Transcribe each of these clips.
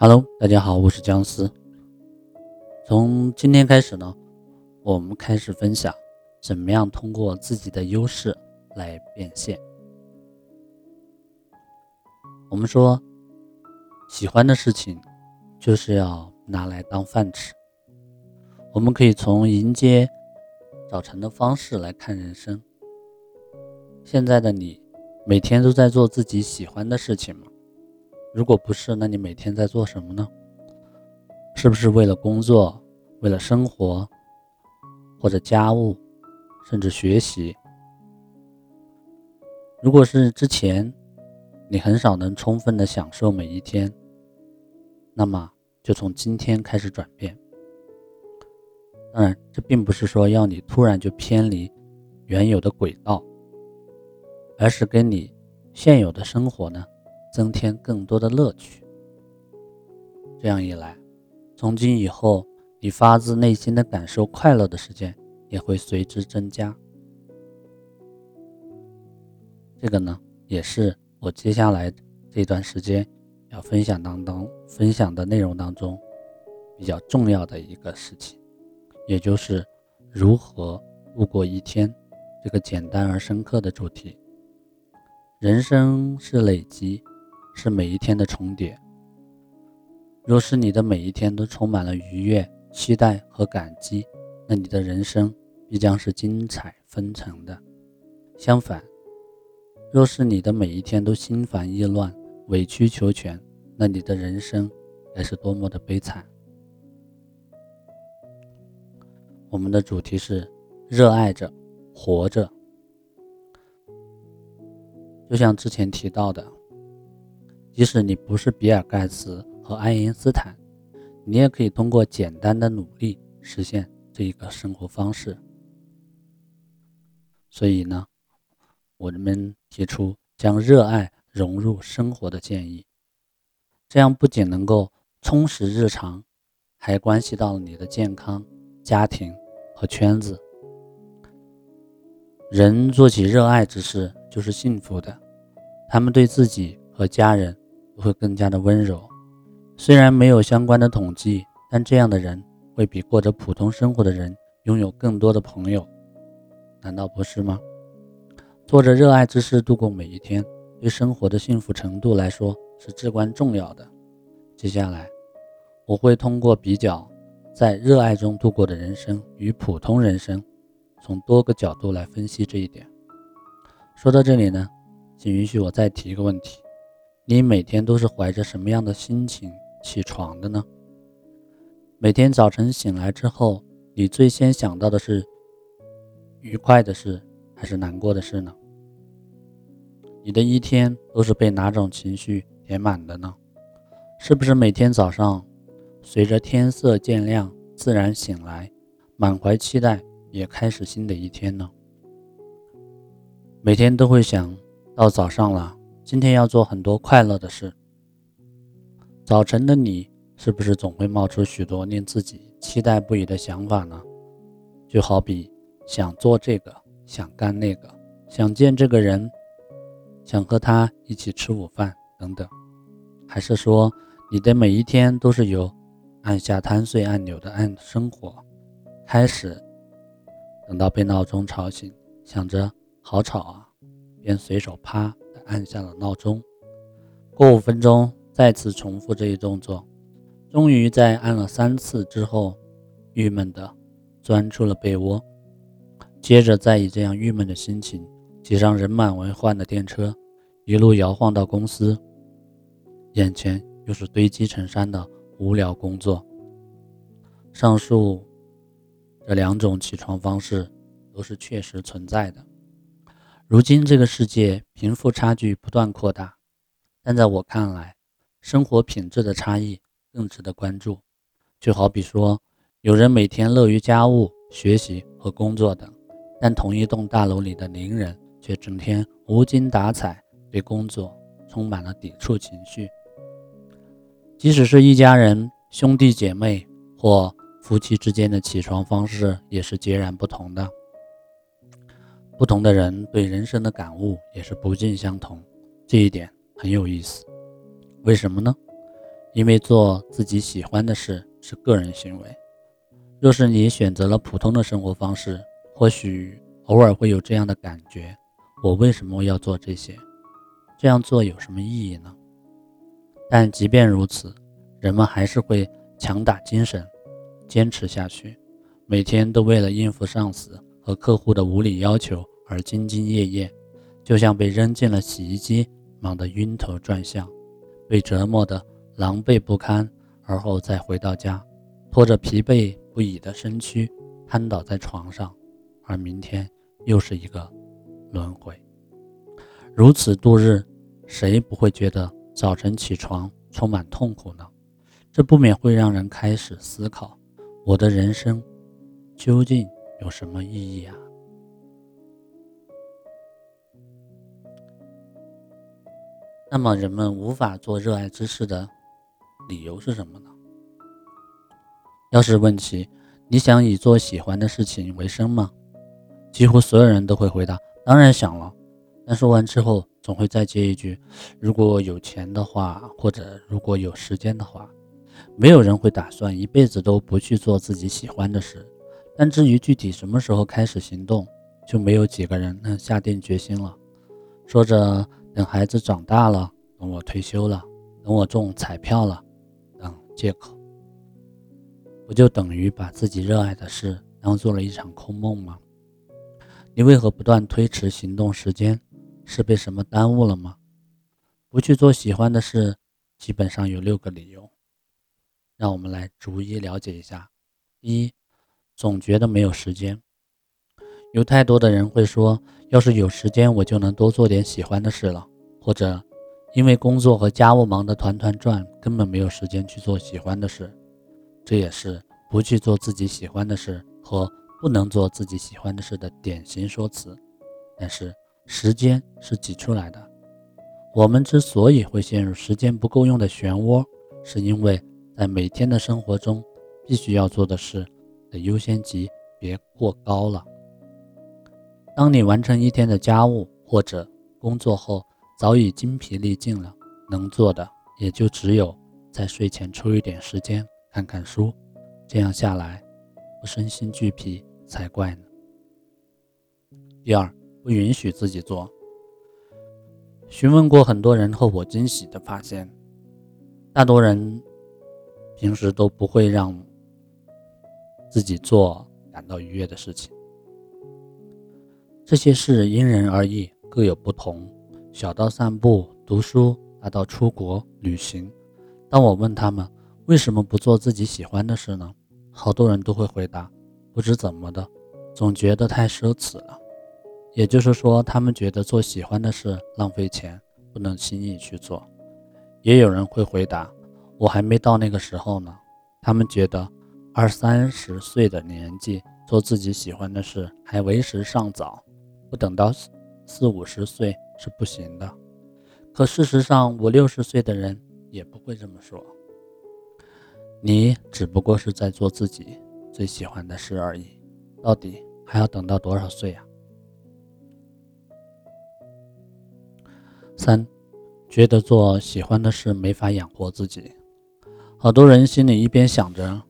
Hello，大家好，我是姜思。从今天开始呢，我们开始分享怎么样通过自己的优势来变现。我们说，喜欢的事情就是要拿来当饭吃。我们可以从迎接早晨的方式来看人生。现在的你，每天都在做自己喜欢的事情吗？如果不是，那你每天在做什么呢？是不是为了工作，为了生活，或者家务，甚至学习？如果是之前，你很少能充分的享受每一天，那么就从今天开始转变。当然，这并不是说要你突然就偏离原有的轨道，而是跟你现有的生活呢。增添更多的乐趣。这样一来，从今以后，你发自内心的感受快乐的时间也会随之增加。这个呢，也是我接下来这段时间要分享当中分享的内容当中比较重要的一个事情，也就是如何度过一天这个简单而深刻的主题。人生是累积。是每一天的重叠。若是你的每一天都充满了愉悦、期待和感激，那你的人生必将是精彩纷呈的。相反，若是你的每一天都心烦意乱、委曲求全，那你的人生该是多么的悲惨。我们的主题是热爱着活着，就像之前提到的。即使你不是比尔·盖茨和爱因斯坦，你也可以通过简单的努力实现这一个生活方式。所以呢，我们提出将热爱融入生活的建议，这样不仅能够充实日常，还关系到了你的健康、家庭和圈子。人做起热爱之事就是幸福的，他们对自己和家人。会更加的温柔。虽然没有相关的统计，但这样的人会比过着普通生活的人拥有更多的朋友，难道不是吗？做着热爱之事度过每一天，对生活的幸福程度来说是至关重要的。接下来，我会通过比较在热爱中度过的人生与普通人生，从多个角度来分析这一点。说到这里呢，请允许我再提一个问题。你每天都是怀着什么样的心情起床的呢？每天早晨醒来之后，你最先想到的是愉快的事还是难过的事呢？你的一天都是被哪种情绪填满的呢？是不是每天早上随着天色渐亮自然醒来，满怀期待也开始新的一天呢？每天都会想到早上了。今天要做很多快乐的事。早晨的你，是不是总会冒出许多令自己期待不已的想法呢？就好比想做这个，想干那个，想见这个人，想和他一起吃午饭等等。还是说，你的每一天都是由按下贪睡按钮的按生活开始，等到被闹钟吵醒，想着好吵啊，便随手啪。按下了闹钟，过五分钟再次重复这一动作，终于在按了三次之后，郁闷的钻出了被窝，接着再以这样郁闷的心情挤上人满为患的电车，一路摇晃到公司，眼前又是堆积成山的无聊工作。上述这两种起床方式都是确实存在的。如今这个世界贫富差距不断扩大，但在我看来，生活品质的差异更值得关注。就好比说，有人每天乐于家务、学习和工作等，但同一栋大楼里的邻人却整天无精打采，对工作充满了抵触情绪。即使是一家人、兄弟姐妹或夫妻之间的起床方式也是截然不同的。不同的人对人生的感悟也是不尽相同，这一点很有意思。为什么呢？因为做自己喜欢的事是个人行为。若是你选择了普通的生活方式，或许偶尔会有这样的感觉：我为什么要做这些？这样做有什么意义呢？但即便如此，人们还是会强打精神，坚持下去，每天都为了应付上司和客户的无理要求而兢兢业业，就像被扔进了洗衣机，忙得晕头转向，被折磨得狼狈不堪，而后再回到家，拖着疲惫不已的身躯瘫倒在床上，而明天又是一个轮回，如此度日，谁不会觉得？早晨起床充满痛苦呢，这不免会让人开始思考：我的人生究竟有什么意义啊？那么，人们无法做热爱之事的理由是什么呢？要是问起你想以做喜欢的事情为生吗？几乎所有人都会回答：当然想了。但说完之后，总会再接一句：“如果有钱的话，或者如果有时间的话。”没有人会打算一辈子都不去做自己喜欢的事。但至于具体什么时候开始行动，就没有几个人能下定决心了。说着等孩子长大了，等我退休了，等我中彩票了，等借口，不就等于把自己热爱的事当做了一场空梦吗？你为何不断推迟行动时间？是被什么耽误了吗？不去做喜欢的事，基本上有六个理由。让我们来逐一了解一下。一，总觉得没有时间。有太多的人会说，要是有时间，我就能多做点喜欢的事了。或者，因为工作和家务忙得团团转，根本没有时间去做喜欢的事。这也是不去做自己喜欢的事和不能做自己喜欢的事的典型说辞。但是。时间是挤出来的。我们之所以会陷入时间不够用的漩涡，是因为在每天的生活中，必须要做的事的优先级别过高了。当你完成一天的家务或者工作后，早已精疲力尽了，能做的也就只有在睡前抽一点时间看看书。这样下来，不身心俱疲才怪呢。第二。不允许自己做。询问过很多人后，我惊喜的发现，大多人平时都不会让自己做感到愉悦的事情。这些事因人而异，各有不同。小到散步、读书，大到出国旅行。当我问他们为什么不做自己喜欢的事呢？好多人都会回答：不知怎么的，总觉得太奢侈了。也就是说，他们觉得做喜欢的事浪费钱，不能轻易去做。也有人会回答：“我还没到那个时候呢。”他们觉得二三十岁的年纪做自己喜欢的事还为时尚早，不等到四四五十岁是不行的。可事实上，五六十岁的人也不会这么说。你只不过是在做自己最喜欢的事而已。到底还要等到多少岁呀？三，觉得做喜欢的事没法养活自己，好多人心里一边想着，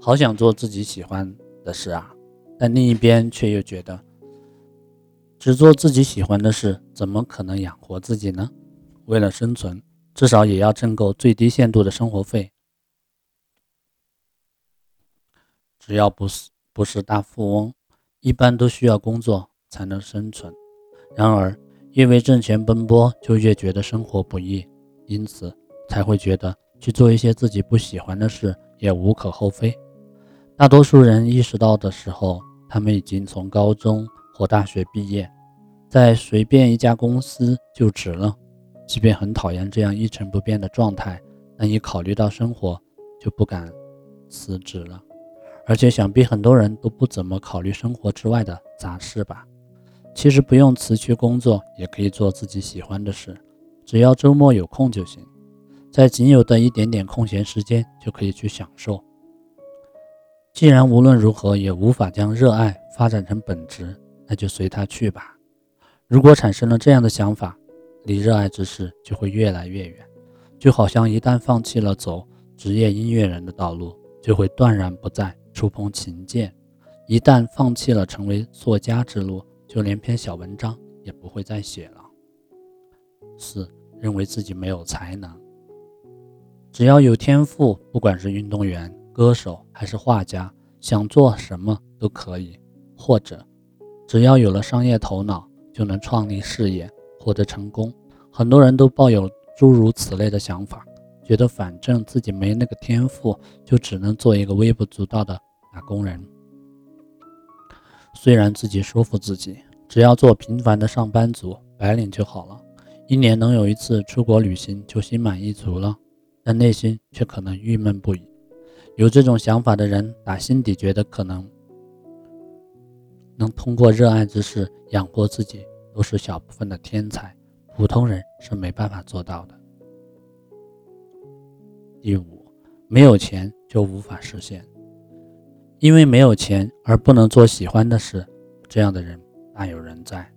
好想做自己喜欢的事啊，但另一边却又觉得，只做自己喜欢的事，怎么可能养活自己呢？为了生存，至少也要挣够最低限度的生活费。只要不是不是大富翁，一般都需要工作才能生存。然而。越为挣钱奔波，就越觉得生活不易，因此才会觉得去做一些自己不喜欢的事也无可厚非。大多数人意识到的时候，他们已经从高中或大学毕业，在随便一家公司就职了。即便很讨厌这样一成不变的状态，但一考虑到生活，就不敢辞职了。而且想必很多人都不怎么考虑生活之外的杂事吧。其实不用辞去工作，也可以做自己喜欢的事，只要周末有空就行。在仅有的一点点空闲时间，就可以去享受。既然无论如何也无法将热爱发展成本职，那就随他去吧。如果产生了这样的想法，离热爱之事就会越来越远，就好像一旦放弃了走职业音乐人的道路，就会断然不再触碰琴键；一旦放弃了成为作家之路，就连篇小文章也不会再写了。四，认为自己没有才能，只要有天赋，不管是运动员、歌手还是画家，想做什么都可以；或者，只要有了商业头脑，就能创立事业，获得成功。很多人都抱有诸如此类的想法，觉得反正自己没那个天赋，就只能做一个微不足道的打工人。虽然自己说服自己，只要做平凡的上班族、白领就好了，一年能有一次出国旅行就心满意足了，但内心却可能郁闷不已。有这种想法的人，打心底觉得可能。能通过热爱之事养活自己，都是小部分的天才，普通人是没办法做到的。第五，没有钱就无法实现，因为没有钱而不能做喜欢的事，这样的人大有人在。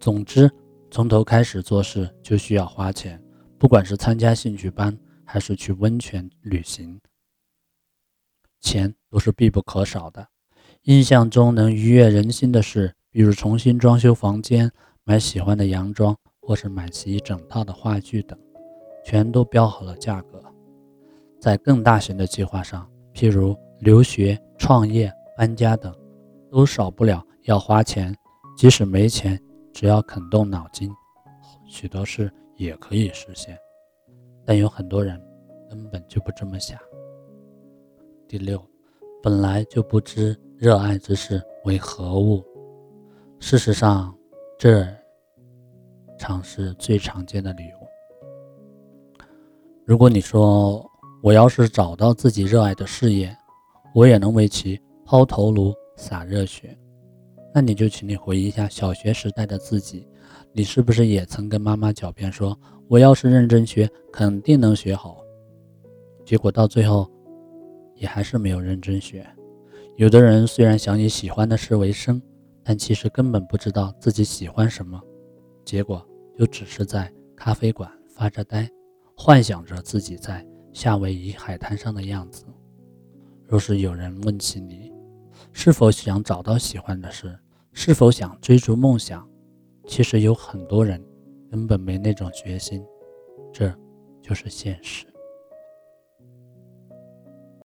总之，从头开始做事就需要花钱，不管是参加兴趣班还是去温泉旅行，钱都是必不可少的。印象中能愉悦人心的事，比如重新装修房间、买喜欢的洋装，或是买齐一整套的话剧等，全都标好了价格。在更大型的计划上，譬如留学、创业、搬家等，都少不了要花钱。即使没钱，只要肯动脑筋，许多事也可以实现。但有很多人根本就不这么想。第六，本来就不知。热爱之事为何物？事实上，这常是最常见的理由。如果你说我要是找到自己热爱的事业，我也能为其抛头颅洒热血，那你就请你回忆一下小学时代的自己，你是不是也曾跟妈妈狡辩说，我要是认真学，肯定能学好？结果到最后，也还是没有认真学。有的人虽然想以喜欢的事为生，但其实根本不知道自己喜欢什么，结果就只是在咖啡馆发着呆，幻想着自己在夏威夷海滩上的样子。若是有人问起你，是否想找到喜欢的事，是否想追逐梦想，其实有很多人根本没那种决心，这就是现实。